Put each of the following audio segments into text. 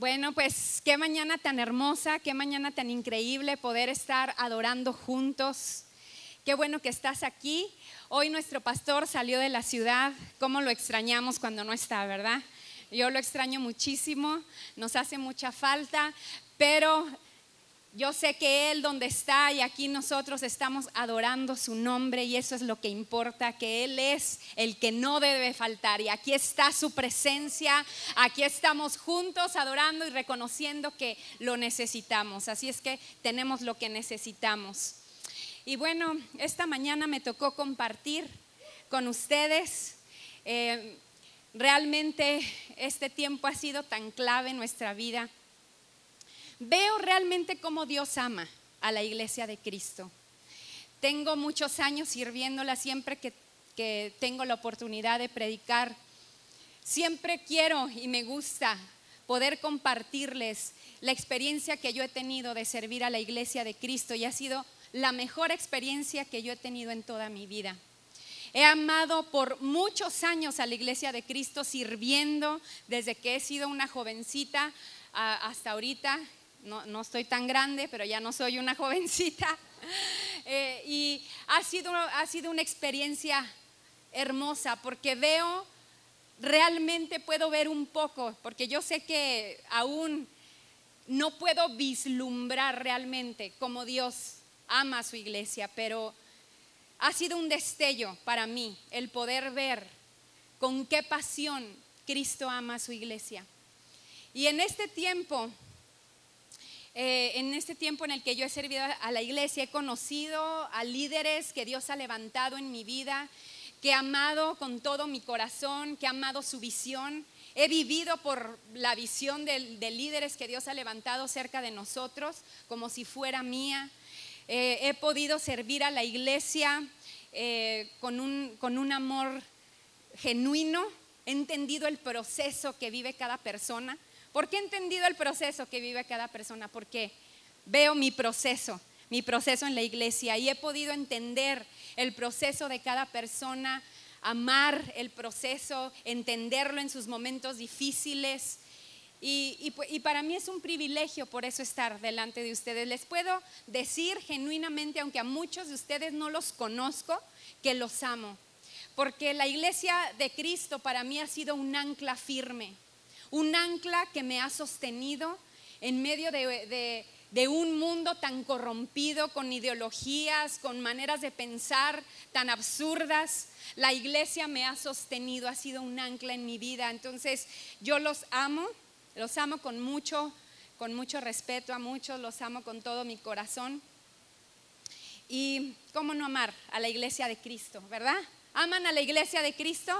Bueno, pues qué mañana tan hermosa, qué mañana tan increíble poder estar adorando juntos. Qué bueno que estás aquí. Hoy nuestro pastor salió de la ciudad. ¿Cómo lo extrañamos cuando no está, verdad? Yo lo extraño muchísimo, nos hace mucha falta, pero yo sé que Él donde está y aquí nosotros estamos adorando su nombre y eso es lo que importa, que Él es el que no debe faltar y aquí está su presencia, aquí estamos juntos adorando y reconociendo que lo necesitamos, así es que tenemos lo que necesitamos. Y bueno, esta mañana me tocó compartir con ustedes. Eh, realmente este tiempo ha sido tan clave en nuestra vida veo realmente cómo Dios ama a la iglesia de Cristo. Tengo muchos años sirviéndola siempre que, tengo la oportunidad de predicar. Siempre quiero y me gusta poder compartirles la experiencia que yo he tenido de servir a la iglesia de Cristo y ha sido la mejor experiencia que yo he tenido en toda mi vida. He amado por muchos años a la iglesia de Cristo sirviendo desde que he sido una jovencita hasta ahorita no, estoy tan grande, pero ya no soy una jovencita. Eh, y ha sido, ha sido una experiencia hermosa porque veo, realmente puedo ver un poco, porque yo sé que aún no puedo vislumbrar realmente cómo Dios ama a su iglesia, pero ha sido un destello para mí el poder ver con qué pasión Cristo ama a su iglesia. Y en este tiempo eh, en este tiempo en el que yo he servido a la iglesia, he conocido a líderes que Dios ha levantado en mi vida, que he amado con todo mi corazón, que he amado su visión. He vivido por la visión de, líderes que Dios ha levantado cerca de nosotros, como si fuera mía. Eh, he podido servir a la iglesia eh, con, un, con un amor genuino. He entendido el proceso que vive cada persona ¿Por qué he entendido el proceso que vive cada persona? Porque veo mi proceso, mi proceso en la iglesia y he podido entender el proceso de cada persona, amar el proceso, entenderlo en sus momentos difíciles. Y, y, para mí es un privilegio por eso estar delante de ustedes. Les puedo decir genuinamente, aunque a muchos de ustedes no los conozco, que los amo. Porque la iglesia de Cristo para mí ha sido un ancla firme un ancla que me ha sostenido en medio de, un mundo tan corrompido, con ideologías, con maneras de pensar tan absurdas. La iglesia me ha sostenido, ha sido un ancla en mi vida. Entonces yo los amo, los amo con mucho, con mucho respeto a muchos, los amo con todo mi corazón. Y cómo no amar a la iglesia de Cristo, ¿verdad? ¿Aman a la iglesia de Cristo?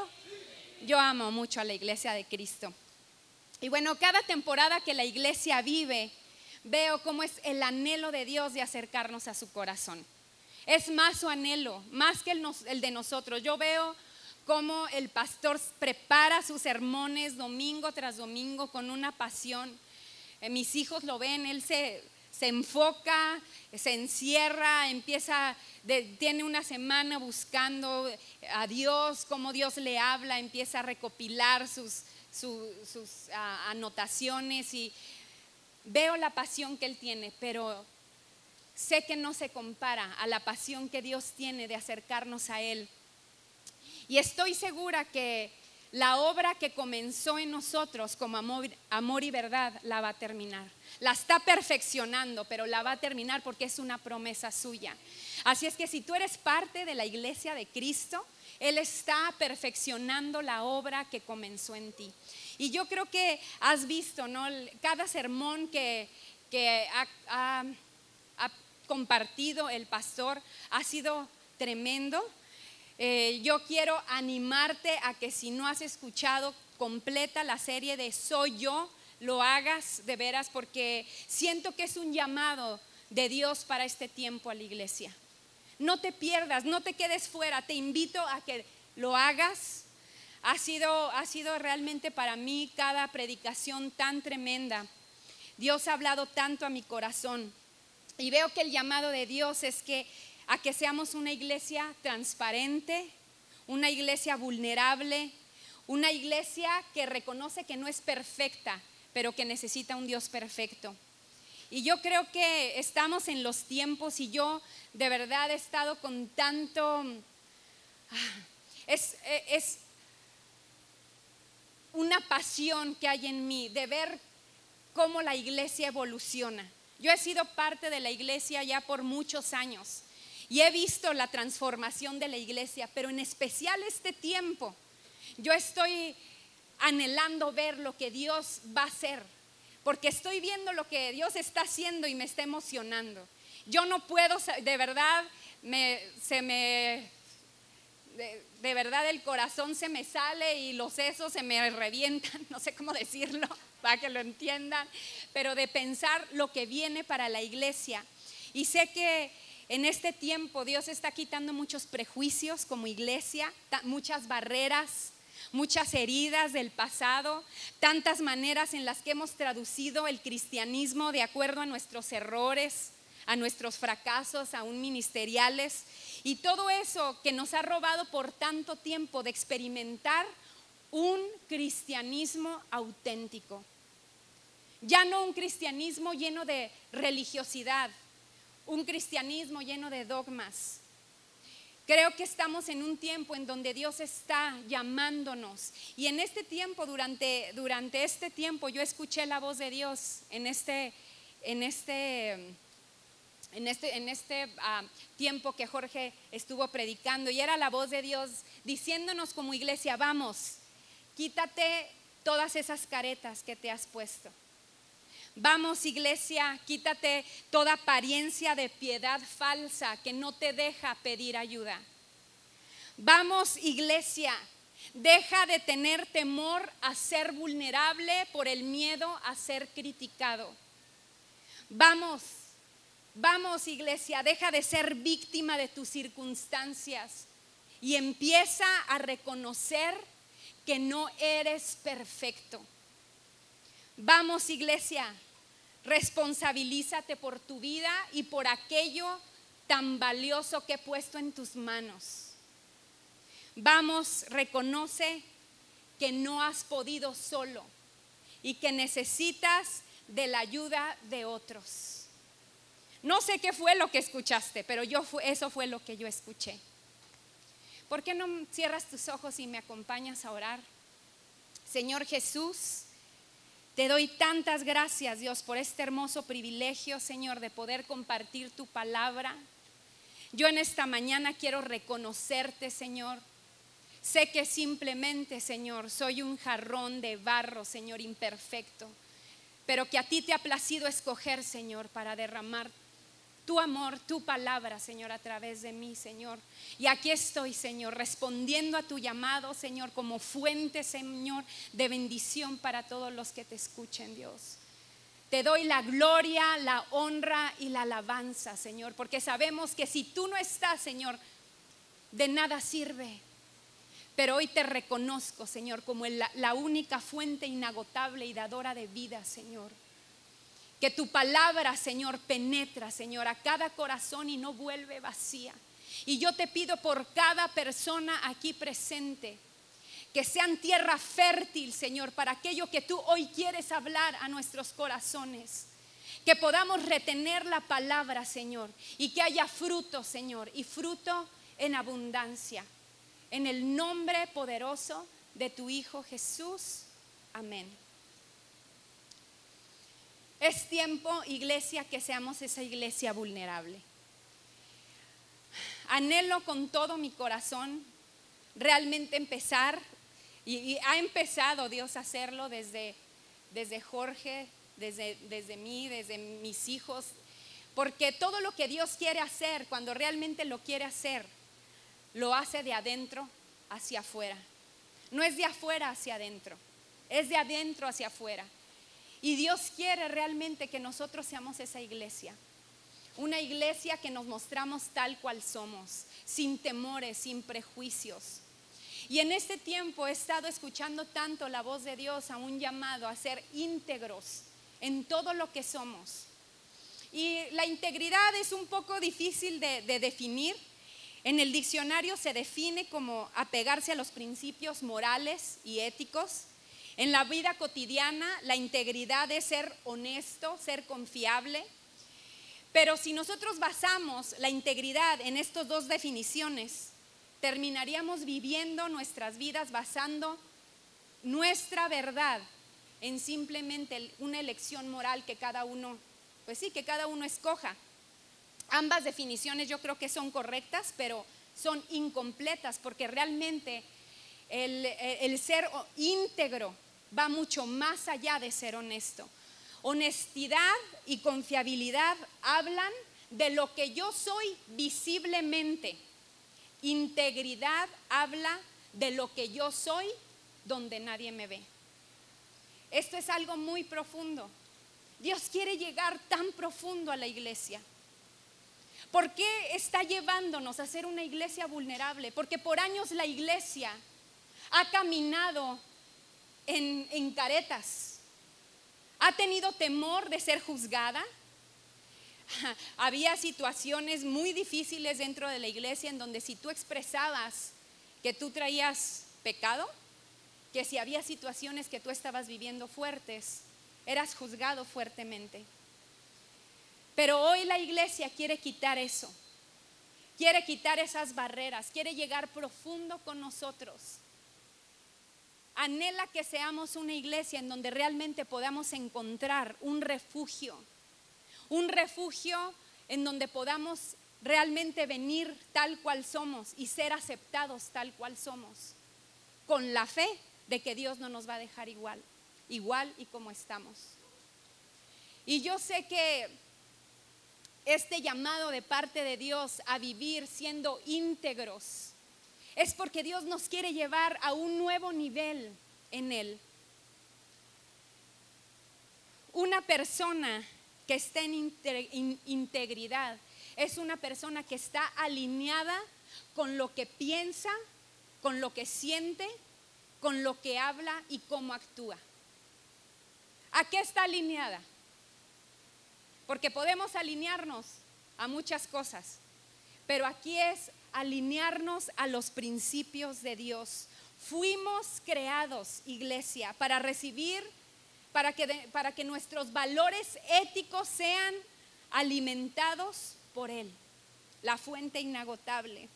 Yo amo mucho a la iglesia de Cristo. Y bueno, cada temporada que la iglesia vive, veo cómo es el anhelo de Dios de acercarnos a su corazón. Es más su anhelo, más que el, de nosotros. Yo veo cómo el pastor prepara sus sermones domingo tras domingo con una pasión. Eh, mis hijos lo ven, él se, enfoca, se encierra, empieza, tiene una semana buscando a Dios, cómo Dios le habla, empieza a recopilar sus, sus ah, anotaciones y veo la pasión que él tiene, pero sé que no se compara a la pasión que Dios tiene de acercarnos a Él. Y estoy segura que la obra que comenzó en nosotros como amor, y verdad la va a terminar. La está perfeccionando, pero la va a terminar porque es una promesa suya. Así es que si tú eres parte de la iglesia de Cristo, él está perfeccionando la obra que comenzó en ti. Y yo creo que has visto, ¿no? Cada sermón que, ha, compartido el pastor ha sido tremendo. Eh, yo quiero animarte a que si no has escuchado completa la serie de Soy yo, lo hagas de veras porque siento que es un llamado de Dios para este tiempo a la iglesia. No te pierdas, no te quedes fuera. Te invito a que lo hagas. Ha sido, ha sido realmente para mí cada predicación tan tremenda. Dios ha hablado tanto a mi corazón. Y veo que el llamado de Dios es que a que seamos una iglesia transparente, una iglesia vulnerable, una iglesia que reconoce que no es perfecta, pero que necesita un Dios perfecto. Y yo creo que estamos en los tiempos y yo de verdad he estado con tanto... Ah, es, es una pasión que hay en mí de ver cómo la iglesia evoluciona. Yo he sido parte de la iglesia ya por muchos años y he visto la transformación de la iglesia, pero en especial este tiempo, yo estoy anhelando ver lo que Dios va a hacer porque estoy viendo lo que Dios está haciendo y me está emocionando. Yo no puedo, de verdad, se me, de, verdad el corazón se me sale y los sesos se me revientan, no sé cómo decirlo, para que lo entiendan, pero de pensar lo que viene para la iglesia. Y sé que en este tiempo Dios está quitando muchos prejuicios como iglesia, muchas barreras, muchas heridas del pasado, tantas maneras en las que hemos traducido el cristianismo de acuerdo a nuestros errores, a nuestros fracasos, aún ministeriales, y todo eso que nos ha robado por tanto tiempo de experimentar un cristianismo auténtico. Ya no un cristianismo lleno de religiosidad, un cristianismo lleno de dogmas, Creo que estamos en un tiempo en donde Dios está llamándonos. Y en este tiempo, durante, durante este tiempo, yo escuché la voz de Dios en este, en este, en este, en este ah, tiempo que Jorge estuvo predicando. Y era la voz de Dios diciéndonos como iglesia, vamos, quítate todas esas caretas que te has puesto. Vamos iglesia, quítate toda apariencia de piedad falsa que no te deja pedir ayuda. Vamos iglesia, deja de tener temor a ser vulnerable por el miedo a ser criticado. Vamos, vamos iglesia, deja de ser víctima de tus circunstancias y empieza a reconocer que no eres perfecto Vamos iglesia, responsabilízate por tu vida y por aquello tan valioso que he puesto en tus manos. Vamos, reconoce que no has podido solo y que necesitas de la ayuda de otros. No sé qué fue lo que escuchaste, pero yo eso fue lo que yo escuché. ¿Por qué no cierras tus ojos y me acompañas a orar? Señor Jesús, te doy tantas gracias, Dios, por este hermoso privilegio, Señor, de poder compartir tu palabra. Yo en esta mañana quiero reconocerte, Señor. Sé que simplemente, Señor, soy un jarrón de barro, Señor, imperfecto, pero que a ti te ha placido escoger, Señor, para derramar tu amor, tu palabra, Señor, a través de mí, Señor. Y aquí estoy, Señor, respondiendo a tu llamado, Señor, como fuente, Señor, de bendición para todos los que te escuchen, Dios. Te doy la gloria, la honra y la alabanza, Señor, porque sabemos que si tú no estás, Señor, de nada sirve. Pero hoy te reconozco, Señor, como la única fuente inagotable y dadora de vida, Señor. Que tu palabra, Señor, penetra, Señor, a cada corazón y no vuelve vacía. Y yo te pido por cada persona aquí presente, que sean tierra fértil, Señor, para aquello que tú hoy quieres hablar a nuestros corazones. Que podamos retener la palabra, Señor, y que haya fruto, Señor, y fruto en abundancia. En el nombre poderoso de tu Hijo Jesús. Amén. Es tiempo, iglesia, que seamos esa iglesia vulnerable. Anhelo con todo mi corazón realmente empezar, y, ha empezado Dios a hacerlo desde, desde Jorge, desde, desde mí, desde mis hijos, porque todo lo que Dios quiere hacer, cuando realmente lo quiere hacer, lo hace de adentro hacia afuera. No es de afuera hacia adentro, es de adentro hacia afuera. Y Dios quiere realmente que nosotros seamos esa iglesia. Una iglesia que nos mostramos tal cual somos, sin temores, sin prejuicios. Y en este tiempo he estado escuchando tanto la voz de Dios a un llamado a ser íntegros en todo lo que somos. Y la integridad es un poco difícil de, de definir. En el diccionario se define como apegarse a los principios morales y éticos En la vida cotidiana, la integridad es ser honesto, ser confiable. Pero si nosotros basamos la integridad en estas dos definiciones, terminaríamos viviendo nuestras vidas basando nuestra verdad en simplemente una elección moral que cada uno, pues sí, que cada uno escoja. Ambas definiciones yo creo que son correctas, pero son incompletas porque realmente el, ser íntegro va mucho más allá de ser honesto. Honestidad y confiabilidad hablan de lo que yo soy visiblemente. Integridad habla de lo que yo soy donde nadie me ve. Esto es algo muy profundo. Dios quiere llegar tan profundo a la iglesia. ¿Por qué está llevándonos a ser una iglesia vulnerable? Porque por años la iglesia ha caminado en, caretas, ha tenido temor de ser juzgada. Había situaciones muy difíciles dentro de la iglesia en donde si tú expresabas que tú traías pecado, que si había situaciones que tú estabas viviendo fuertes, eras juzgado fuertemente. Pero hoy la iglesia quiere quitar eso, quiere quitar esas barreras, quiere llegar profundo con nosotros. Anhela que seamos una iglesia en donde realmente podamos encontrar un refugio, un refugio en donde podamos realmente venir tal cual somos y ser aceptados tal cual somos, con la fe de que Dios no nos va a dejar igual, igual y como estamos. Y yo sé que este llamado de parte de Dios a vivir siendo íntegros es porque Dios nos quiere llevar a un nuevo nivel en Él. Una persona que está en integridad es una persona que está alineada con lo que piensa, con lo que siente con lo que habla y cómo actúa. ¿A qué está alineada? Porque podemos alinearnos a muchas cosas, pero aquí es alinearnos a los principios de Dios. Fuimos creados, iglesia, para recibir, para que, para que nuestros valores éticos sean alimentados por Él, la fuente inagotable.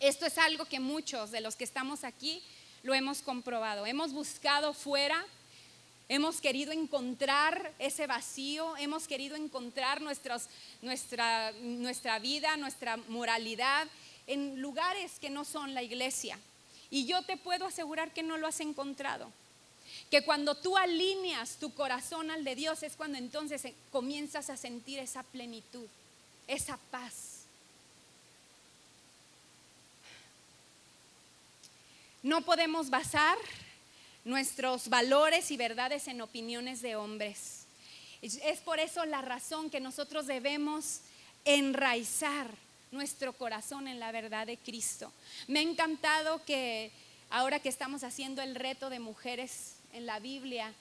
Esto es algo que muchos de los que estamos aquí lo hemos comprobado. Hemos buscado fuera, hemos querido encontrar ese vacío, hemos querido encontrar nuestra, nuestra vida, nuestra moralidad en lugares que no son la iglesia. Y yo te puedo asegurar que no lo has encontrado. Que cuando tú alineas tu corazón al de Dios es cuando entonces comienzas a sentir esa plenitud, esa paz. No podemos basar nuestros valores y verdades en opiniones de hombres. Es por eso la razón que nosotros debemos enraizar nuestro corazón en la verdad de Cristo. Me ha encantado que ahora que estamos haciendo el reto de mujeres en la Biblia,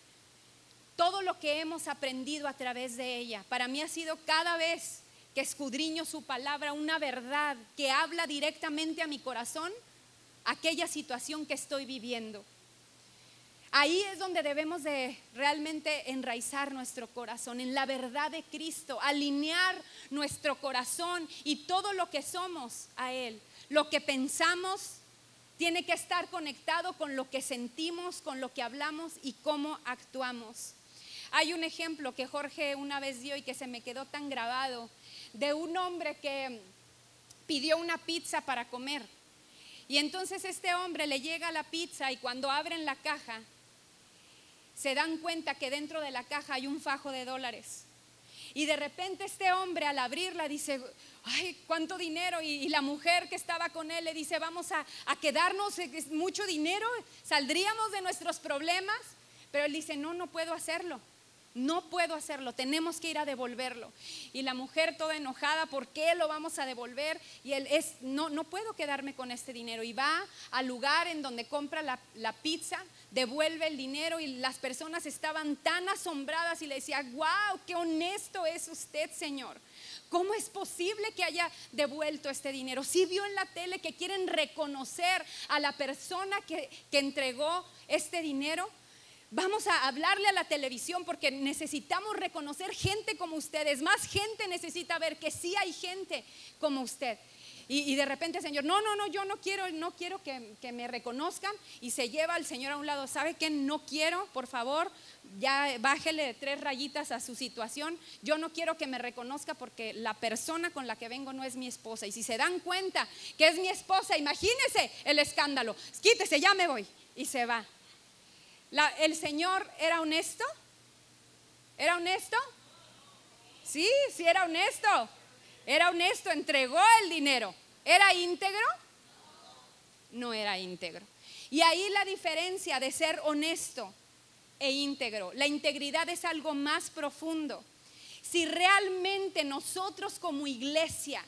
todo lo que hemos aprendido a través de ella, para mí ha sido cada vez que escudriño su palabra una verdad que habla directamente a mi corazón aquella situación que estoy viviendo. Ahí es donde debemos de realmente enraizar nuestro corazón en la verdad de Cristo, alinear nuestro corazón y todo lo que somos a Él. Lo que pensamos tiene que estar conectado con lo que sentimos, con lo que hablamos y cómo actuamos. Hay un ejemplo que Jorge una vez dio y que se me quedó tan grabado de un hombre que pidió una pizza para comer y entonces este hombre le llega la pizza y cuando abren la caja, se dan cuenta que dentro de la caja hay un fajo de dólares. Y de repente este hombre al abrirla dice, ay, cuánto dinero. Y, la mujer que estaba con él le dice, vamos a, quedarnos, es mucho dinero, saldríamos de nuestros problemas. Pero él dice, no, no puedo hacerlo. No puedo hacerlo, tenemos que ir a devolverlo. Y la mujer toda enojada, ¿por qué lo vamos a devolver? Y él es, no, no puedo quedarme con este dinero. Y va al lugar en donde compra la, la pizza, devuelve el dinero y las personas estaban tan asombradas y le decía, wow, qué honesto es usted, Señor. ¿Cómo es posible que haya devuelto este dinero? Si vio en la tele que quieren reconocer a la persona que, que entregó este dinero, Vamos a hablarle a la televisión porque necesitamos reconocer gente como ustedes. Más gente necesita ver que sí hay gente como usted. Y, de repente el Señor, no, no, no, yo no quiero, no quiero que, me reconozcan. Y se lleva al Señor a un lado, ¿sabe qué? No quiero, por favor, ya bájele tres rayitas a su situación. Yo no quiero que me reconozca porque la persona con la que vengo no es mi esposa. Y si se dan cuenta que es mi esposa, imagínese el escándalo. Quítese, ya me voy. Y se va. ¿El Señor era honesto? ¿Era honesto? Sí, sí era honesto. Era honesto, entregó el dinero. ¿Era íntegro? No era íntegro. Y ahí la diferencia de ser honesto e íntegro. La integridad es algo más profundo. Si realmente nosotros como iglesia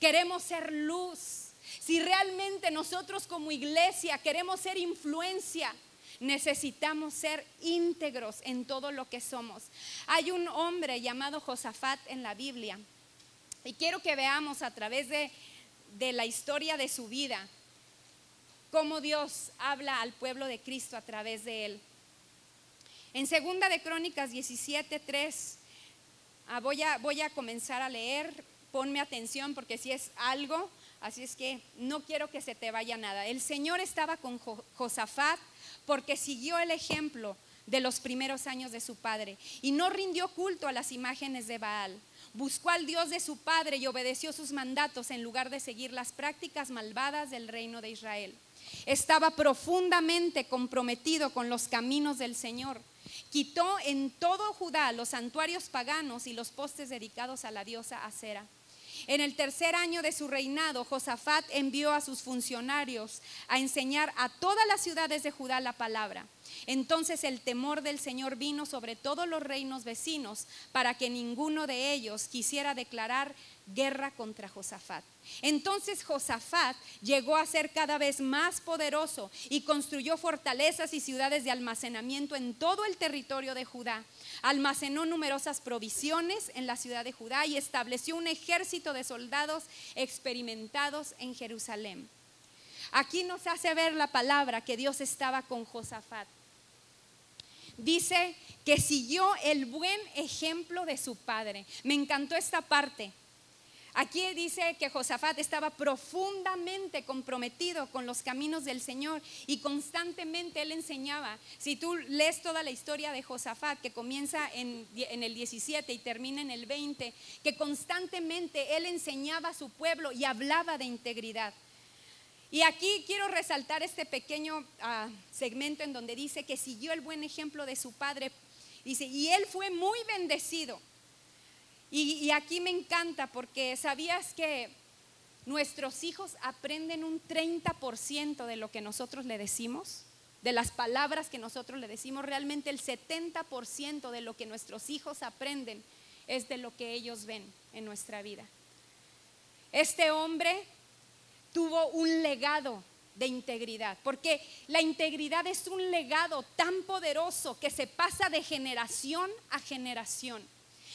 queremos ser luz, si realmente nosotros como iglesia queremos ser influencia, necesitamos ser íntegros en todo lo que somos. Hay un hombre llamado Josafat en la Biblia y quiero que veamos a través de, la historia de su vida cómo Dios habla al pueblo de Cristo a través de él. En segunda de Crónicas 17:3 ah, voy, a, voy a comenzar a leer, ponme atención porque si es algo, así es que no quiero que se te vaya nada. El Señor estaba con Josafat porque siguió el ejemplo de los primeros años de su padre y no rindió culto a las imágenes de Baal buscó al Dios de su padre y obedeció sus mandatos en lugar de seguir las prácticas malvadas del reino de Israel. Estaba profundamente comprometido con los caminos del Señor. Quitó en todo Judá los santuarios paganos y los postes dedicados a la diosa Acera. En el tercer año de su reinado, Josafat envió a sus funcionarios a enseñar a todas las ciudades de Judá la palabra. Entonces el temor del Señor vino sobre todos los reinos vecinos para que ninguno de ellos quisiera declarar guerra contra Josafat. Entonces Josafat llegó a ser cada vez más poderoso y construyó fortalezas y ciudades de almacenamiento en todo el territorio de Judá. Almacenó numerosas provisiones en la ciudad de Judá y estableció un ejército de soldados experimentados en Jerusalén. Aquí nos hace ver la palabra que Dios estaba con Josafat dice que siguió el buen ejemplo de su padre. Me encantó esta parte. Aquí dice que Josafat estaba profundamente comprometido con los caminos del Señor y constantemente él enseñaba. Si tú lees toda la historia de Josafat, que comienza en, el 17 y termina en el 20, que constantemente él enseñaba a su pueblo y hablaba de integridad. Y aquí quiero resaltar este pequeño ah, segmento en donde dice que siguió el buen ejemplo de su padre. Y él fue muy bendecido. Y, aquí me encanta porque sabías que nuestros hijos aprenden un 30% de lo que nosotros le decimos, de las palabras que nosotros le decimos. Realmente el 70% de lo que nuestros hijos aprenden es de lo que ellos ven en nuestra vida. Este hombre tuvo un legado de integridad, porque la integridad es un legado tan poderoso que se pasa de generación a generación.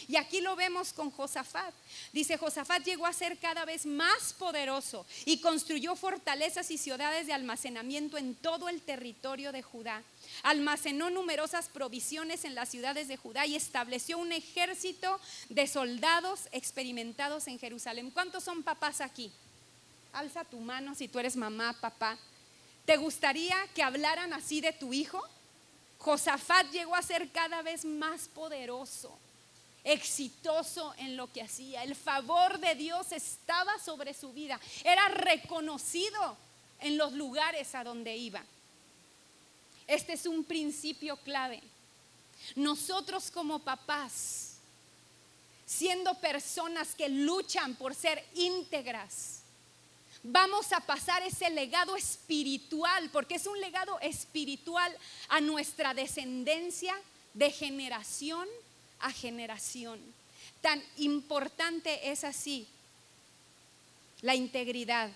Y aquí lo vemos con Josafat. Dice, Josafat llegó a ser cada vez más poderoso y construyó fortalezas y ciudades de almacenamiento en todo el territorio de Judá. Almacenó numerosas provisiones en las ciudades de Judá y estableció un ejército de soldados experimentados en Jerusalén. ¿Cuántos son papás aquí? Alza tu mano si tú eres mamá, papá. ¿Te gustaría que hablaran así de tu hijo? Josafat llegó a ser cada vez más poderoso, exitoso en lo que hacía. El favor de Dios estaba sobre su vida. Era reconocido en los lugares a donde iba. Este es un principio clave. Nosotros como papás, siendo personas que luchan por ser íntegras, vamos a pasar ese legado espiritual, porque es un legado espiritual a nuestra descendencia de generación a generación. Tan importante es así la integridad.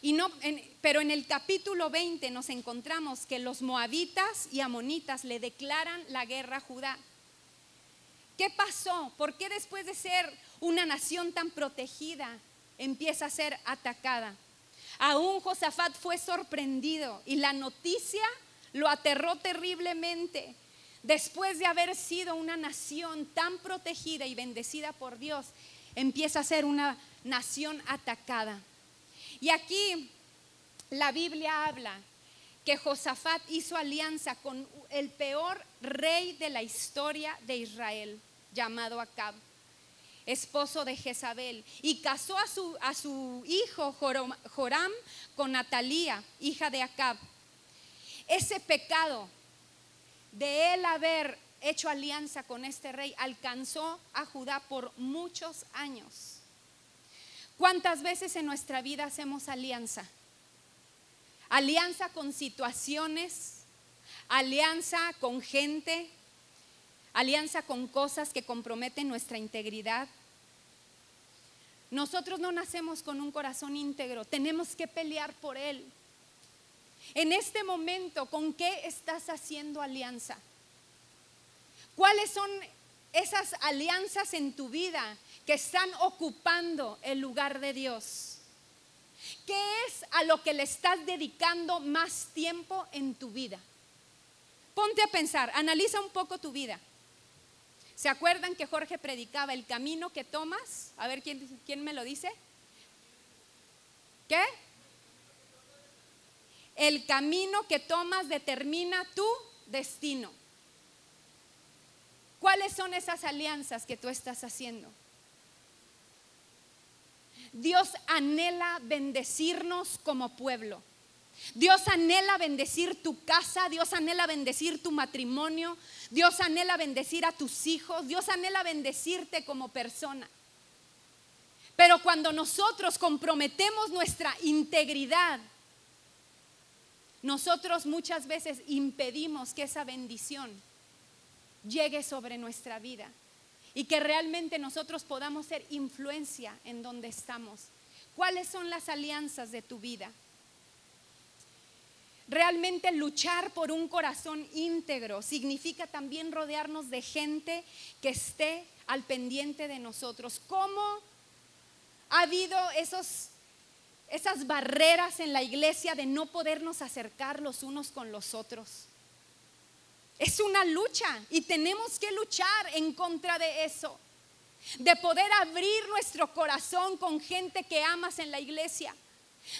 Y no, pero en el capítulo 20 nos encontramos que los moabitas y amonitas le declaran la guerra a Judá. ¿Qué pasó? ¿Por qué después de ser una nación tan protegida, empieza a ser atacada. Aún Josafat fue sorprendido y la noticia lo aterró terriblemente. Después de haber sido una nación tan protegida y bendecida por Dios, empieza a ser una nación atacada. Y aquí la Biblia habla que Josafat hizo alianza con el peor rey de la historia de Israel, llamado Acab, esposo de Jezabel, y casó a su, a su hijo Joram con Natalía, hija de Acab. Ese pecado de él haber hecho alianza con este rey alcanzó a Judá por muchos años. ¿Cuántas veces en nuestra vida hacemos alianza? alianza con situaciones, alianza con gente, alianza con cosas que comprometen nuestra integridad. Nosotros no nacemos con un corazón íntegro, tenemos que pelear por él. En este momento, ¿con qué estás haciendo alianza? ¿Cuáles son esas alianzas en tu vida que están ocupando el lugar de Dios? ¿Qué es a lo que le estás dedicando más tiempo en tu vida? Ponte a pensar, analiza un poco tu vida. ¿Se acuerdan que Jorge predicaba el camino que tomas? A ver, ¿quién, quién me lo dice? ¿Qué? El camino que tomas determina tu destino. ¿Cuáles son esas alianzas que tú estás haciendo? Dios anhela bendecirnos como pueblo. Dios anhela bendecir tu casa, Dios anhela bendecir tu matrimonio, Dios anhela bendecir a tus hijos, Dios anhela bendecirte como persona. Pero cuando nosotros comprometemos nuestra integridad, nosotros muchas veces impedimos que esa bendición llegue sobre nuestra vida y que realmente nosotros podamos ser influencia en donde estamos. ¿Cuáles son las alianzas de tu vida? Realmente luchar por un corazón íntegro significa también rodearnos de gente que esté al pendiente de nosotros. ¿Cómo ha habido esos, esas barreras en la iglesia de no podernos acercar los unos con los otros? Es una lucha y tenemos que luchar en contra de eso. De poder abrir nuestro corazón con gente que amas en la iglesia.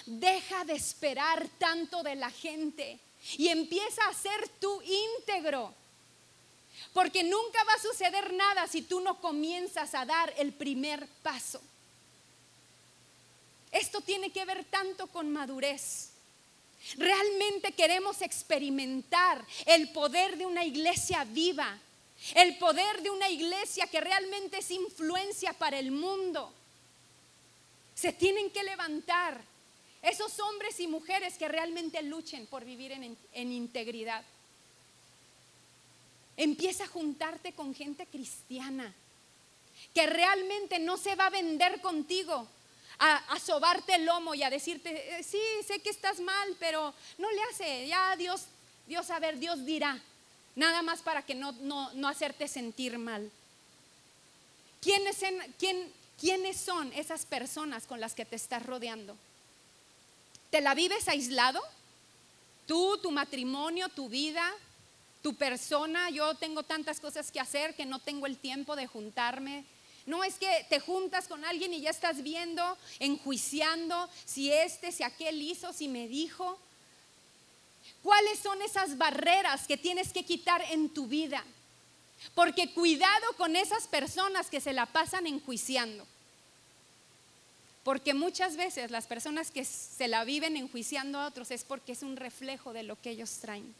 Deja de esperar tanto de la gente y empieza a ser tú íntegro. Porque nunca va a suceder nada si tú no comienzas a dar el primer paso. Esto tiene que ver tanto con madurez. Realmente queremos experimentar el poder de una iglesia viva, el poder de una iglesia que realmente es influencia para el mundo. Se tienen que levantar esos hombres y mujeres que realmente luchen por vivir en, integridad. Empieza a juntarte con gente cristiana que realmente no se va a vender contigo, a, sobarte el lomo y a decirte, eh, sí, sé que estás mal, pero no le hace, ya Dios, Dios, a ver, Dios dirá, nada más para que no, no, hacerte sentir mal. ¿Quiénes, quién, ¿Quiénes son esas personas con las que te estás rodeando? ¿Te la vives aislado? Tú, tu matrimonio, tu vida, tu persona. Yo tengo tantas cosas que hacer que no tengo el tiempo de juntarme no es que te juntas con alguien y ya estás viendo, enjuiciando si este, si aquel hizo, si me dijo. ¿Cuáles son esas barreras que tienes que quitar en tu vida? Porque cuidado con esas personas que se la pasan enjuiciando. Porque muchas veces las personas que se la viven enjuiciando a otros es porque es un reflejo de lo que ellos traen.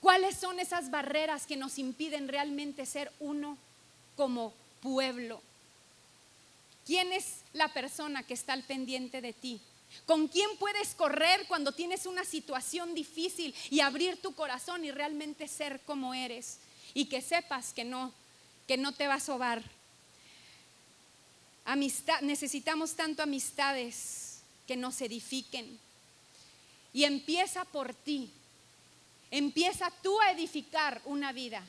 ¿Cuáles son esas barreras que nos impiden realmente ser uno como pueblo. ¿Quién es la persona que está al pendiente de ti? ¿Con quién puedes correr cuando tienes una situación difícil y abrir tu corazón y realmente ser como eres? Y que sepas que no, que no te va a sobar. Amistad, necesitamos tanto amistades que nos edifiquen. Y empieza por ti. Empieza tú a edificar una vida.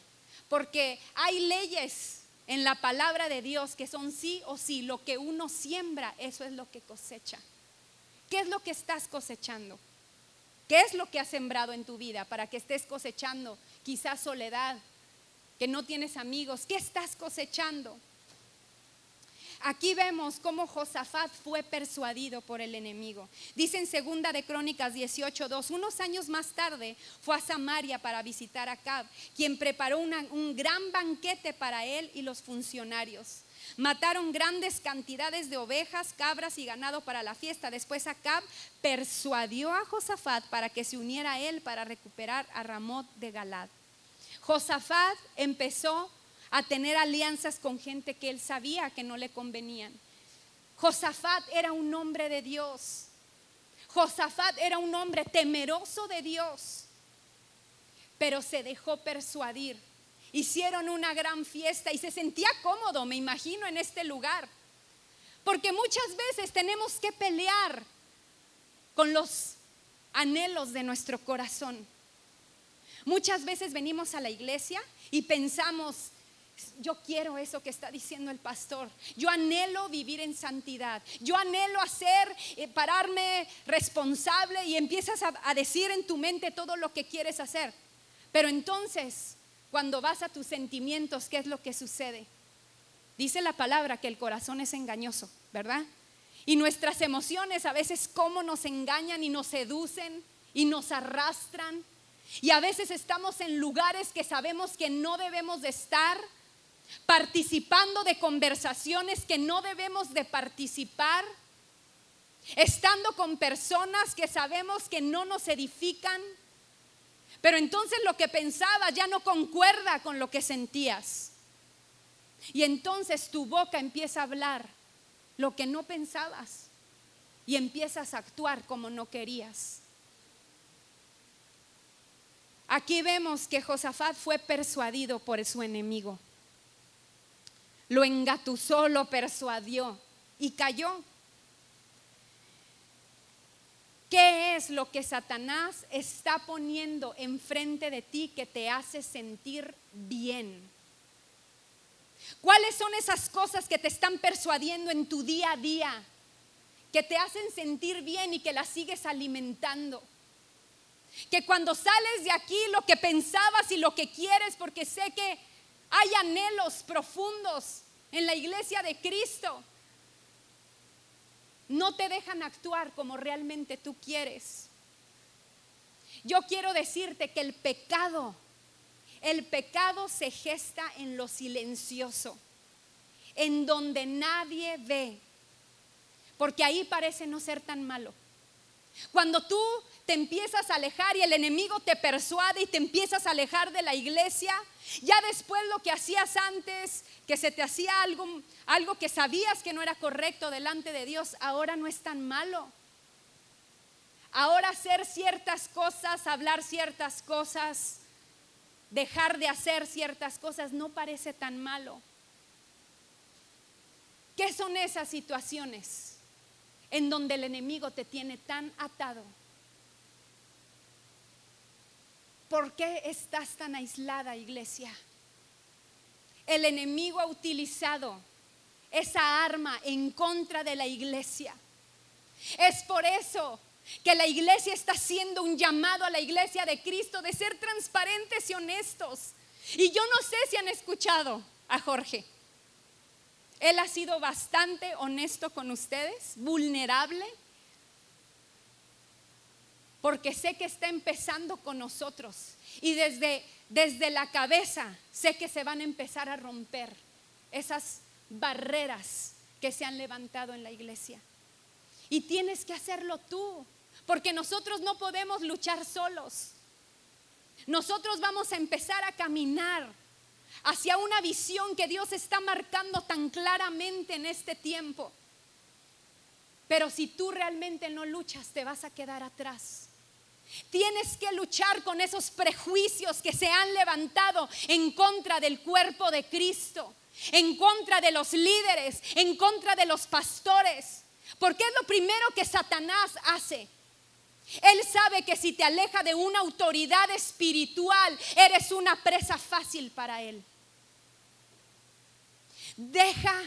Porque hay leyes en la palabra de Dios que son sí o sí. Lo que uno siembra, eso es lo que cosecha. ¿Qué es lo que estás cosechando? ¿Qué es lo que has sembrado en tu vida para que estés cosechando quizás soledad, que no tienes amigos? ¿Qué estás cosechando? Aquí vemos cómo Josafat fue persuadido por el enemigo. Dice en segunda de Crónicas 18:2, unos años más tarde fue a Samaria para visitar a Acab, quien preparó un gran banquete para él y los funcionarios. Mataron grandes cantidades de ovejas, cabras y ganado para la fiesta. Después Acab persuadió a Josafat para que se uniera a él para recuperar a Ramot de Galad. Josafat empezó a tener alianzas con gente que él sabía que no le convenían. Josafat era un hombre de Dios. Josafat era un hombre temeroso de Dios, pero se dejó persuadir. Hicieron una gran fiesta y se sentía cómodo, me imagino, en este lugar. Porque muchas veces tenemos que pelear con los anhelos de nuestro corazón. Muchas veces venimos a la iglesia y pensamos, yo quiero eso que está diciendo el pastor. Yo anhelo vivir en santidad. Yo anhelo hacer, eh, pararme responsable y empiezas a decir en tu mente todo lo que quieres hacer. Pero entonces, cuando vas a tus sentimientos, ¿qué es lo que sucede? Dice la palabra que el corazón es engañoso, ¿verdad? Y nuestras emociones a veces cómo nos engañan y nos seducen y nos arrastran. Y a veces estamos en lugares que sabemos que no debemos de estar participando de conversaciones que no debemos de participar, estando con personas que sabemos que no nos edifican, pero entonces lo que pensabas ya no concuerda con lo que sentías. Y entonces tu boca empieza a hablar lo que no pensabas y empiezas a actuar como no querías. Aquí vemos que Josafat fue persuadido por su enemigo lo engatusó, lo persuadió y cayó. ¿Qué es lo que Satanás está poniendo enfrente de ti que te hace sentir bien? ¿Cuáles son esas cosas que te están persuadiendo en tu día a día? Que te hacen sentir bien y que las sigues alimentando. Que cuando sales de aquí lo que pensabas y lo que quieres, porque sé que hay anhelos profundos en la iglesia de Cristo. No te dejan actuar como realmente tú quieres. Yo quiero decirte que el pecado, el pecado se gesta en lo silencioso, en donde nadie ve, porque ahí parece no ser tan malo. Cuando tú te empiezas a alejar y el enemigo te persuade y te empiezas a alejar de la iglesia, ya después lo que hacías antes, que se te hacía algo, algo que sabías que no era correcto delante de Dios, ahora no es tan malo. Ahora hacer ciertas cosas, hablar ciertas cosas, dejar de hacer ciertas cosas no parece tan malo. ¿Qué son esas situaciones en donde el enemigo te tiene tan atado? ¿Por qué estás tan aislada, iglesia? El enemigo ha utilizado esa arma en contra de la iglesia. Es por eso que la iglesia está haciendo un llamado a la iglesia de Cristo de ser transparentes y honestos. Y yo no sé si han escuchado a Jorge. Él ha sido bastante honesto con ustedes, vulnerable, porque sé que está empezando con nosotros. Y desde, desde la cabeza sé que se van a empezar a romper esas barreras que se han levantado en la iglesia. Y tienes que hacerlo tú, porque nosotros no podemos luchar solos. Nosotros vamos a empezar a caminar hacia una visión que Dios está marcando tan claramente en este tiempo. Pero si tú realmente no luchas, te vas a quedar atrás. Tienes que luchar con esos prejuicios que se han levantado en contra del cuerpo de Cristo, en contra de los líderes, en contra de los pastores. Porque es lo primero que Satanás hace. Él sabe que si te aleja de una autoridad espiritual, eres una presa fácil para él. Deja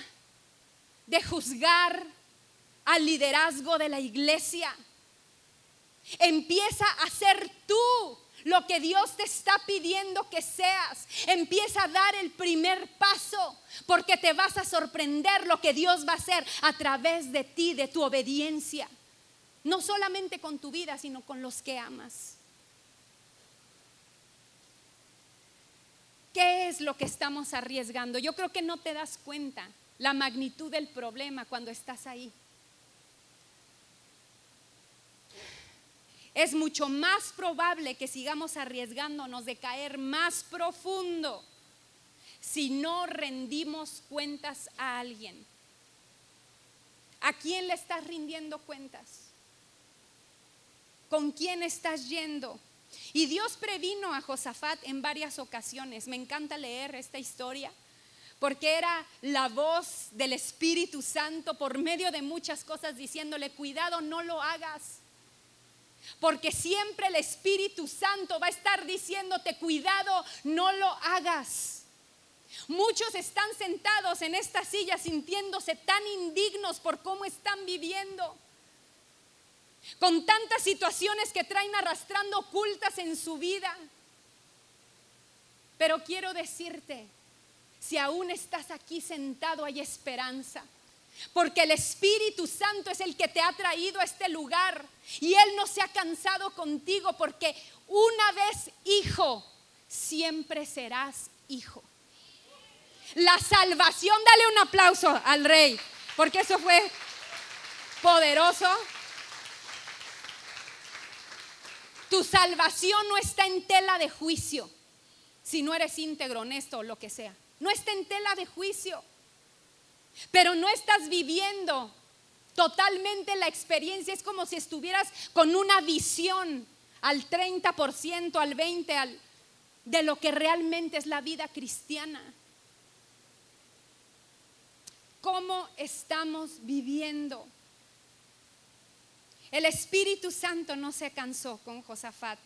de juzgar al liderazgo de la iglesia. Empieza a ser tú lo que Dios te está pidiendo que seas. Empieza a dar el primer paso porque te vas a sorprender lo que Dios va a hacer a través de ti, de tu obediencia. No solamente con tu vida, sino con los que amas. ¿Qué es lo que estamos arriesgando? Yo creo que no te das cuenta la magnitud del problema cuando estás ahí. Es mucho más probable que sigamos arriesgándonos de caer más profundo si no rendimos cuentas a alguien. ¿A quién le estás rindiendo cuentas? ¿Con quién estás yendo? Y Dios previno a Josafat en varias ocasiones. Me encanta leer esta historia porque era la voz del Espíritu Santo por medio de muchas cosas diciéndole, cuidado, no lo hagas. Porque siempre el Espíritu Santo va a estar diciéndote, cuidado, no lo hagas. Muchos están sentados en esta silla sintiéndose tan indignos por cómo están viviendo. Con tantas situaciones que traen arrastrando ocultas en su vida. Pero quiero decirte, si aún estás aquí sentado hay esperanza. Porque el Espíritu Santo es el que te ha traído a este lugar. Y Él no se ha cansado contigo porque una vez hijo, siempre serás hijo. La salvación, dale un aplauso al rey, porque eso fue poderoso. Tu salvación no está en tela de juicio, si no eres íntegro, honesto o lo que sea. No está en tela de juicio pero no estás viviendo totalmente la experiencia. Es como si estuvieras con una visión al 30%, al 20%, de lo que realmente es la vida cristiana. ¿Cómo estamos viviendo? El Espíritu Santo no se cansó con Josafat.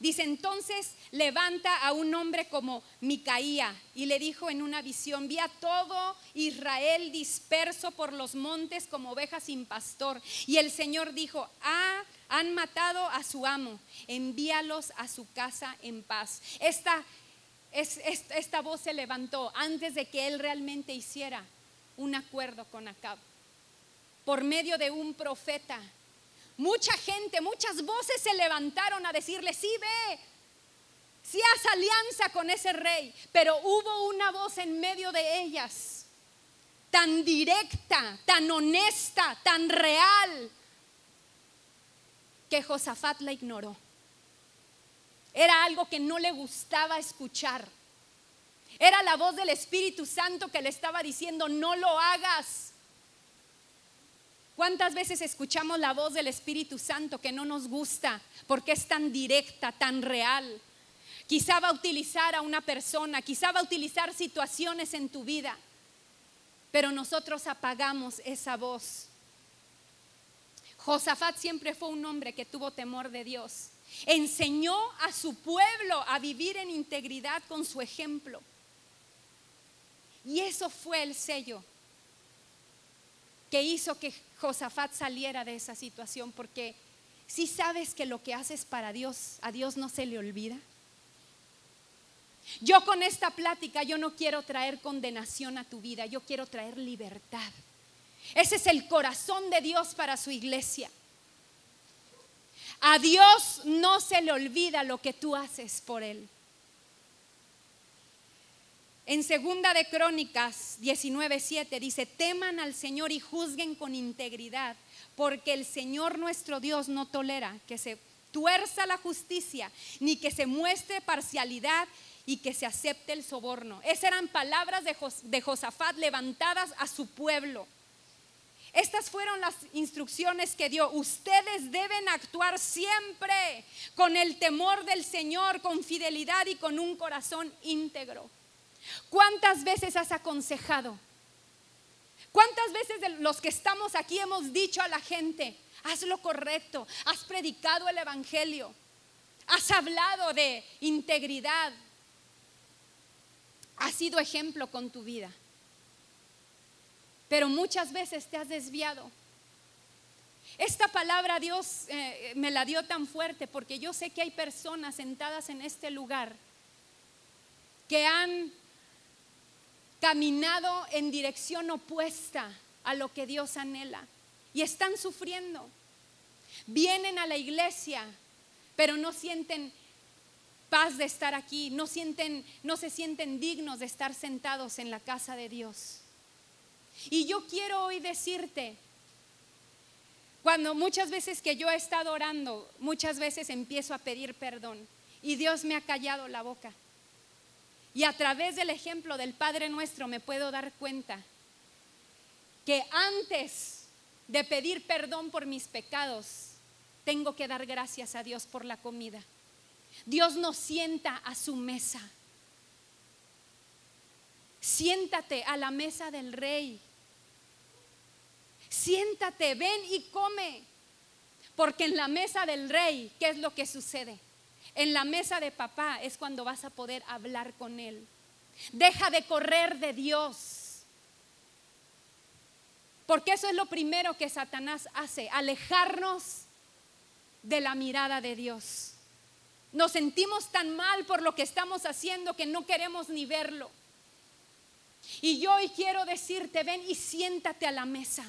Dice, entonces levanta a un hombre como Micaía y le dijo en una visión, vi a todo Israel disperso por los montes como ovejas sin pastor. Y el Señor dijo, ah, han matado a su amo, envíalos a su casa en paz. Esta, esta voz se levantó antes de que él realmente hiciera un acuerdo con Acab, por medio de un profeta Mucha gente, muchas voces se levantaron a decirle, sí ve, sí haz alianza con ese rey, pero hubo una voz en medio de ellas, tan directa, tan honesta, tan real, que Josafat la ignoró. Era algo que no le gustaba escuchar. Era la voz del Espíritu Santo que le estaba diciendo, no lo hagas. ¿Cuántas veces escuchamos la voz del Espíritu Santo que no nos gusta porque es tan directa, tan real? Quizá va a utilizar a una persona, quizá va a utilizar situaciones en tu vida, pero nosotros apagamos esa voz. Josafat siempre fue un hombre que tuvo temor de Dios. Enseñó a su pueblo a vivir en integridad con su ejemplo. Y eso fue el sello que hizo que Josafat saliera de esa situación, porque si sabes que lo que haces para Dios, a Dios no se le olvida. Yo con esta plática, yo no quiero traer condenación a tu vida, yo quiero traer libertad. Ese es el corazón de Dios para su iglesia. A Dios no se le olvida lo que tú haces por Él. En segunda de Crónicas 19:7 dice, "Teman al Señor y juzguen con integridad, porque el Señor nuestro Dios no tolera que se tuerza la justicia, ni que se muestre parcialidad y que se acepte el soborno." Esas eran palabras de, de Josafat levantadas a su pueblo. Estas fueron las instrucciones que dio. Ustedes deben actuar siempre con el temor del Señor, con fidelidad y con un corazón íntegro. ¿Cuántas veces has aconsejado? ¿Cuántas veces los que estamos aquí hemos dicho a la gente, haz lo correcto, has predicado el Evangelio, has hablado de integridad, has sido ejemplo con tu vida? Pero muchas veces te has desviado. Esta palabra Dios eh, me la dio tan fuerte porque yo sé que hay personas sentadas en este lugar que han caminado en dirección opuesta a lo que Dios anhela y están sufriendo. Vienen a la iglesia, pero no sienten paz de estar aquí, no sienten no se sienten dignos de estar sentados en la casa de Dios. Y yo quiero hoy decirte cuando muchas veces que yo he estado orando, muchas veces empiezo a pedir perdón y Dios me ha callado la boca. Y a través del ejemplo del Padre nuestro me puedo dar cuenta que antes de pedir perdón por mis pecados, tengo que dar gracias a Dios por la comida. Dios nos sienta a su mesa. Siéntate a la mesa del rey siéntate, ven y come. Porque en la mesa del rey, ¿qué es lo que sucede? En la mesa de papá es cuando vas a poder hablar con él. Deja de correr de Dios. Porque eso es lo primero que Satanás hace, alejarnos de la mirada de Dios. Nos sentimos tan mal por lo que estamos haciendo que no queremos ni verlo. Y yo hoy quiero decirte, ven y siéntate a la mesa.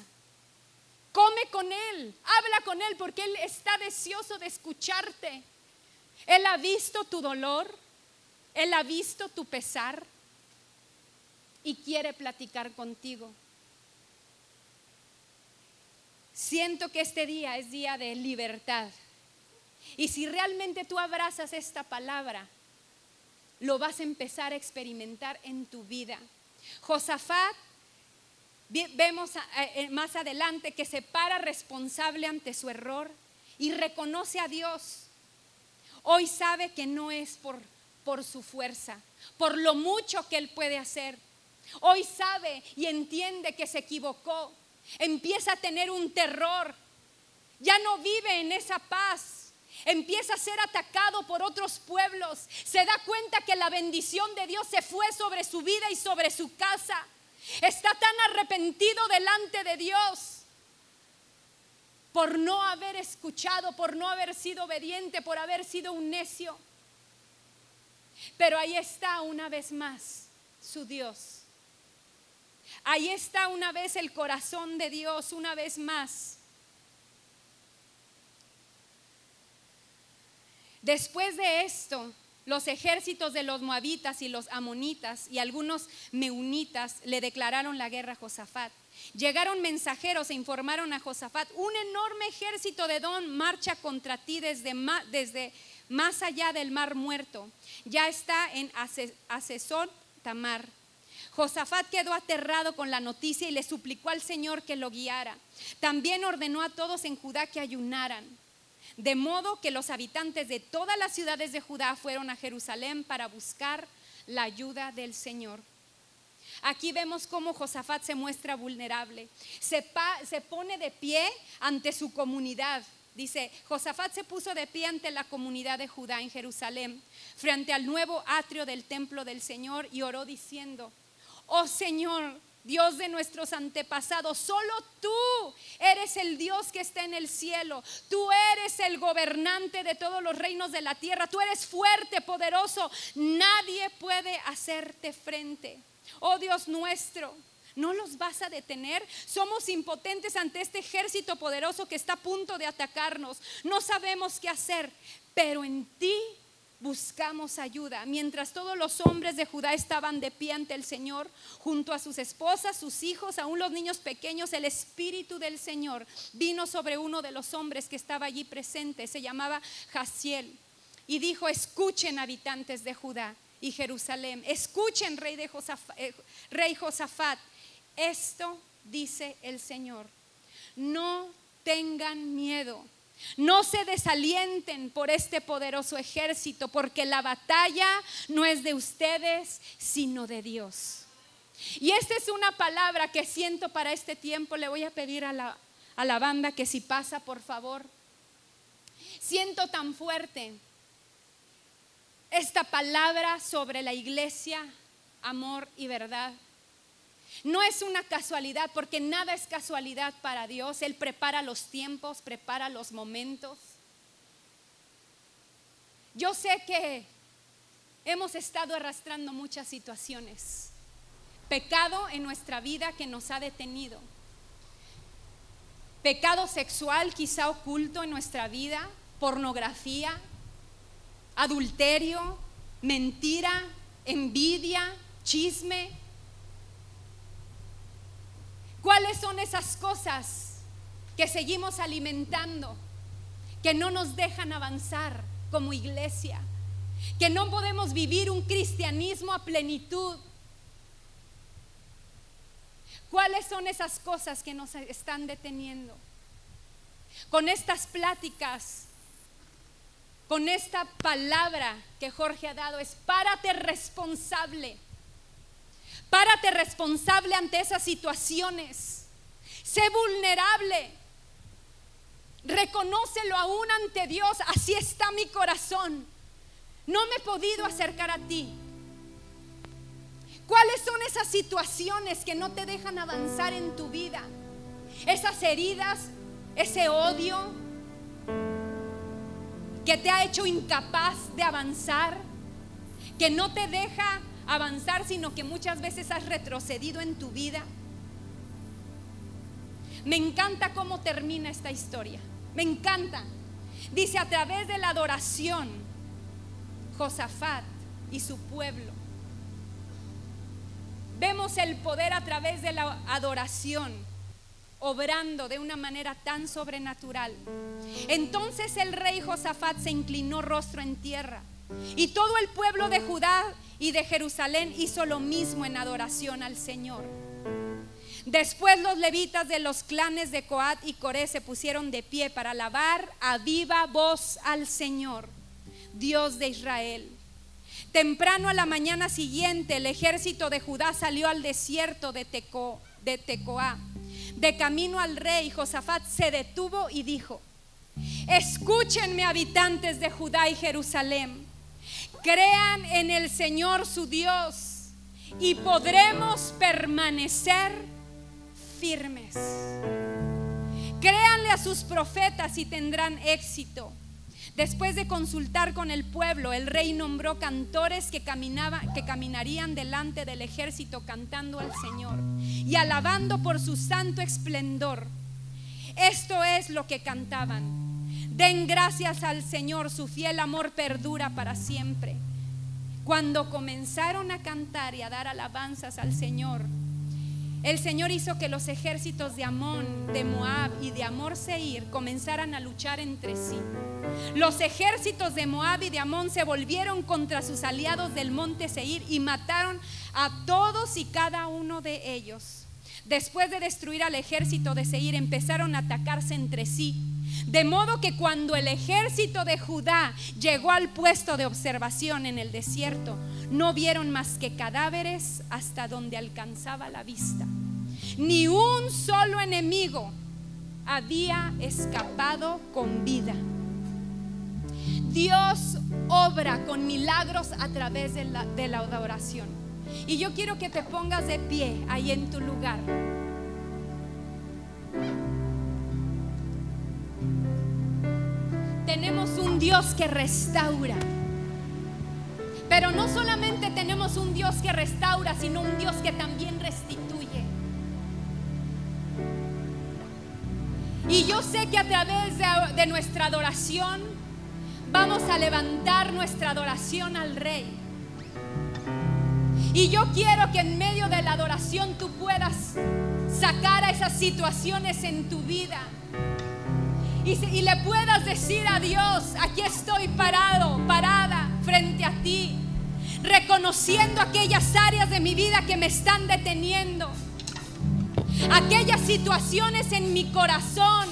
Come con Él, habla con Él porque Él está deseoso de escucharte. Él ha visto tu dolor, Él ha visto tu pesar y quiere platicar contigo. Siento que este día es día de libertad. Y si realmente tú abrazas esta palabra, lo vas a empezar a experimentar en tu vida. Josafat Vemos eh, más adelante que se para responsable ante su error y reconoce a Dios. Hoy sabe que no es por, por su fuerza, por lo mucho que él puede hacer. Hoy sabe y entiende que se equivocó. Empieza a tener un terror. Ya no vive en esa paz. Empieza a ser atacado por otros pueblos. Se da cuenta que la bendición de Dios se fue sobre su vida y sobre su casa. Está tan arrepentido delante de Dios por no haber escuchado, por no haber sido obediente, por haber sido un necio. Pero ahí está una vez más su Dios. Ahí está una vez el corazón de Dios, una vez más. Después de esto, los ejércitos de los moabitas y los amonitas y algunos meunitas le declararon la guerra a Josafat. Llegaron mensajeros e informaron a Josafat, un enorme ejército de Don marcha contra ti desde, más allá del mar muerto. Ya está en Asesor Tamar. Josafat quedó aterrado con la noticia y le suplicó al Señor que lo guiara. También ordenó a todos en Judá que ayunaran. De modo que los habitantes de todas las ciudades de Judá fueron a Jerusalén para buscar la ayuda del Señor. Aquí vemos cómo Josafat se muestra vulnerable. Se, pone de pie ante su comunidad. Dice, Josafat se puso de pie ante la comunidad de Judá en Jerusalén, frente al nuevo atrio del templo del Señor, y oró diciendo, oh Señor, Dios de nuestros antepasados. Solo tú eres el Dios que está en el cielo. Tú eres el gobernante de todos los reinos de la tierra. Tú eres fuerte, poderoso. Nadie puede hacerte frente. Oh Dios nuestro. ¿No los vas a detener? Somos impotentes ante este ejército poderoso que está a punto de atacarnos. No sabemos qué hacer, pero en ti buscamos ayuda. Mientras todos los hombres de Judá estaban de pie ante el Señor, junto a sus esposas, sus hijos, aún los niños pequeños, el Espíritu del Señor vino sobre uno de los hombres que estaba allí presente, se llamaba Jaciel, y dijo, escuchen habitantes de Judá y Jerusalén, escuchen rey, de Josafat, eh, rey Josafat, esto dice el Señor, no tengan miedo no se desalienten por este poderoso ejército, porque la batalla no es de ustedes, sino de Dios. Y esta es una palabra que siento para este tiempo. Le voy a pedir a la, a la banda que si pasa, por favor. Siento tan fuerte esta palabra sobre la iglesia, amor y verdad. No es una casualidad, porque nada es casualidad para Dios. Él prepara los tiempos, prepara los momentos. Yo sé que hemos estado arrastrando muchas situaciones. Pecado en nuestra vida que nos ha detenido. Pecado sexual quizá oculto en nuestra vida, pornografía, adulterio, mentira, envidia, chisme. ¿Cuáles son esas cosas que seguimos alimentando, que no nos dejan avanzar como iglesia, que no podemos vivir un cristianismo a plenitud? ¿Cuáles son esas cosas que nos están deteniendo? Con estas pláticas, con esta palabra que Jorge ha dado, es párate responsable. Párate responsable ante esas situaciones. Sé vulnerable. Reconócelo aún ante Dios. Así está mi corazón. No me he podido acercar a ti. ¿Cuáles son esas situaciones que no te dejan avanzar en tu vida? Esas heridas, ese odio que te ha hecho incapaz de avanzar, que no te deja avanzar, sino que muchas veces has retrocedido en tu vida. Me encanta cómo termina esta historia. Me encanta. Dice, a través de la adoración, Josafat y su pueblo Vemos el poder a través de la adoración, obrando de una manera tan sobrenatural. Entonces el rey Josafat se inclinó rostro en tierra. Y todo el pueblo de Judá y de Jerusalén hizo lo mismo en adoración al Señor. Después los levitas de los clanes de Coat y Coré se pusieron de pie para alabar a viva voz al Señor, Dios de Israel. Temprano a la mañana siguiente, el ejército de Judá salió al desierto de, Teco, de. De camino al rey, Josafat se detuvo y dijo, escúchenme habitantes de Judá y Jerusalén, crean en el Señor su Dios y podremos permanecer firmes. Créanle a sus profetas y tendrán éxito. Después de consultar con el pueblo, el rey nombró cantores que, que caminarían delante del ejército cantando al Señor y alabando por su santo esplendor. Esto es lo que cantaban. Den gracias al Señor, su fiel amor perdura para siempre. Cuando comenzaron a cantar y a dar alabanzas al Señor, el Señor hizo que los ejércitos de Amón, de Moab y de Amor Seir comenzaran a luchar entre sí. Los ejércitos de Moab y de Amón se volvieron contra sus aliados del monte Seir y mataron a todos y cada uno de ellos. Después de destruir al ejército de Seir, empezaron a atacarse entre sí. De modo que cuando el ejército de Judá llegó al puesto de observación en el desierto, no vieron más que cadáveres hasta donde alcanzaba la vista. Ni un solo enemigo había escapado con vida. Dios obra con milagros a través de la, de la adoración. Y yo quiero que te pongas de pie ahí en tu lugar. Dios que restaura. Pero no solamente tenemos un Dios que restaura, sino un Dios que también restituye. Y yo sé que a través de, nuestra adoración vamos a levantar nuestra adoración al Rey. Y yo quiero que en medio de la adoración tú puedas sacar a esas situaciones en tu vida. Y, le puedas decir a Dios, aquí estoy parado, parada frente a ti, reconociendo aquellas áreas de mi vida que me están deteniendo, aquellas situaciones en mi corazón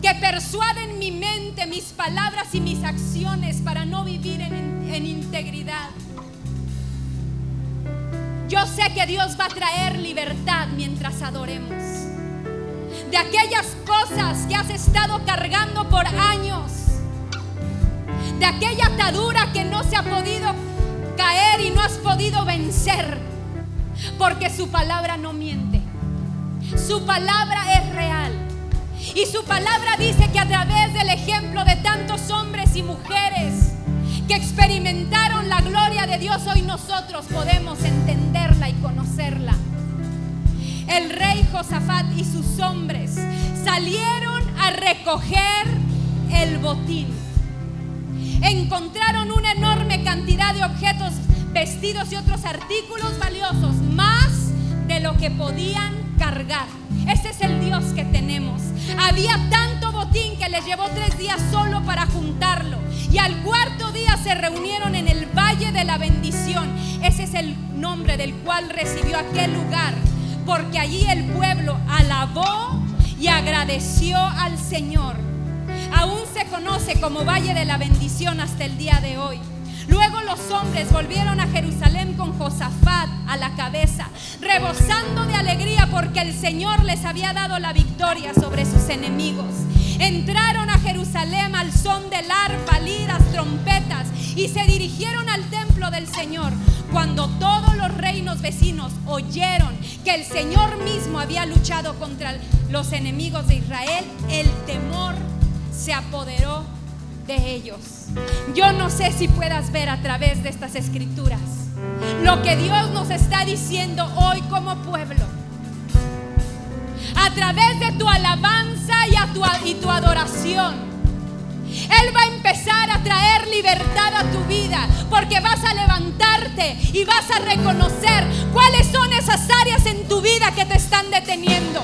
que persuaden mi mente, mis palabras y mis acciones para no vivir en integridad. Yo sé que Dios va a traer libertad mientras adoremos. De aquellas cosas que has estado cargando por años de aquella atadura que no se ha podido caer y no has podido vencer. porque su palabra no miente. Su palabra es real. Y su palabra dice que a través del ejemplo de tantos hombres y mujeres que experimentaron la gloria de Dios, hoy nosotros podemos entenderla y conocerla. El rey Josafat y sus hombres salieron a recoger el botín. Encontraron una enorme cantidad de objetos, vestidos y otros artículos valiosos, más de lo que podían cargar. Ese es el Dios que tenemos. Había tanto botín que les llevó tres días solo para juntarlo. Y al cuarto día se reunieron en el Valle de la Bendición. Ese es el nombre del cual recibió aquel lugar. Porque allí el pueblo alabó y agradeció al Señor. Aún se conoce como Valle de la Bendición hasta el día de hoy. Luego los hombres volvieron a Jerusalén con Josafat a la cabeza, rebosando de alegría porque el Señor les había dado la victoria sobre sus enemigos. Entraron a Jerusalén al son del arpa, liras, trompetas y se dirigieron al templo del Señor. Cuando todos los reinos vecinos oyeron que el Señor mismo había luchado contra los enemigos de Israel, el temor se apoderó de ellos. Yo no sé si puedas ver a través de estas escrituras lo que Dios nos está diciendo hoy como pueblo. Través de tu alabanza y, a tu, y tu adoración. Él va a empezar a traer libertad a tu vida porque vas a levantarte y vas a reconocer cuáles son esas áreas en tu vida que te están deteniendo.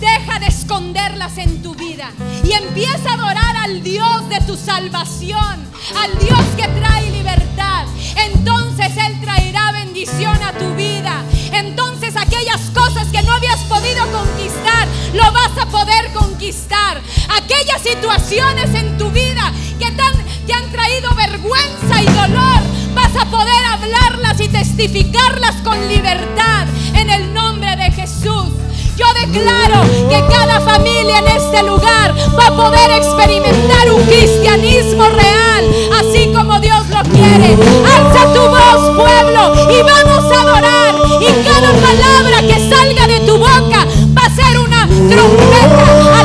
Deja de esconderlas en tu vida y empieza a adorar al Dios de tu salvación, al Dios que trae libertad. Entonces Él traerá bendición a tu vida. Entonces aquellas cosas que no habías podido conquistar, lo vas a poder conquistar. Aquellas situaciones en tu vida que te han traído vergüenza y dolor, vas a poder hablarlas y testificarlas con libertad en el nombre de Jesús. Yo declaro que cada familia en este lugar va a poder experimentar un cristianismo real, así como Dios lo quiere. Alza tu voz, pueblo, y vamos a adorar. Y cada palabra que salga de tu boca va a ser una trompeta